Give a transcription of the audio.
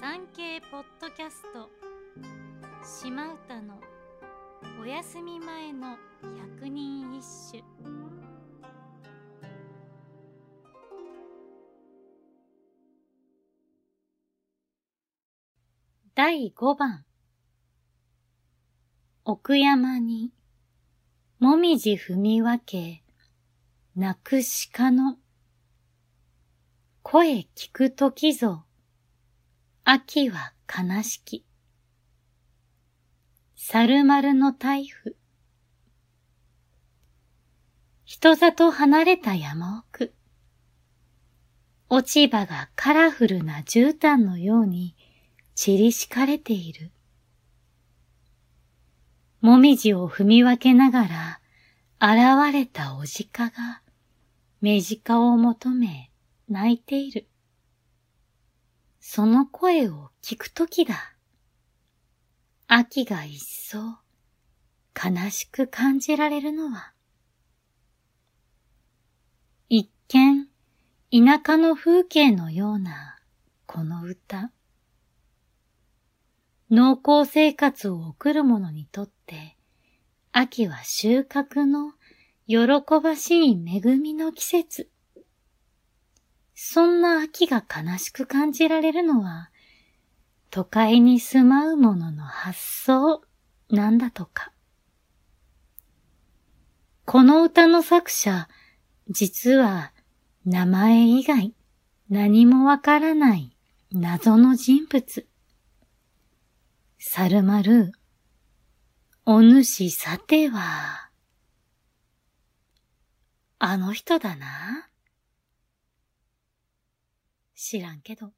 産経ポッドキャスト。島唄のお休み前の百人一首。第五番。奥山にもみじ踏み分け泣く鹿の声聞くときぞ。秋は悲しき。猿丸の台風。人里離れた山奥。落ち葉がカラフルな絨毯のように散り敷かれている。もみじを踏み分けながら現れたおじかが目近を求め泣いている。その声を聞くときだ。秋が一層悲しく感じられるのは、一見田舎の風景のようなこの歌。農耕生活を送る者にとって、秋は収穫の喜ばしい恵みの季節。そんな秋が悲しく感じられるのは、都会に住まう者の発想なんだとか。この歌の作者、実は名前以外何もわからない謎の人物。猿丸、お主さては、あの人だな。知らんけど。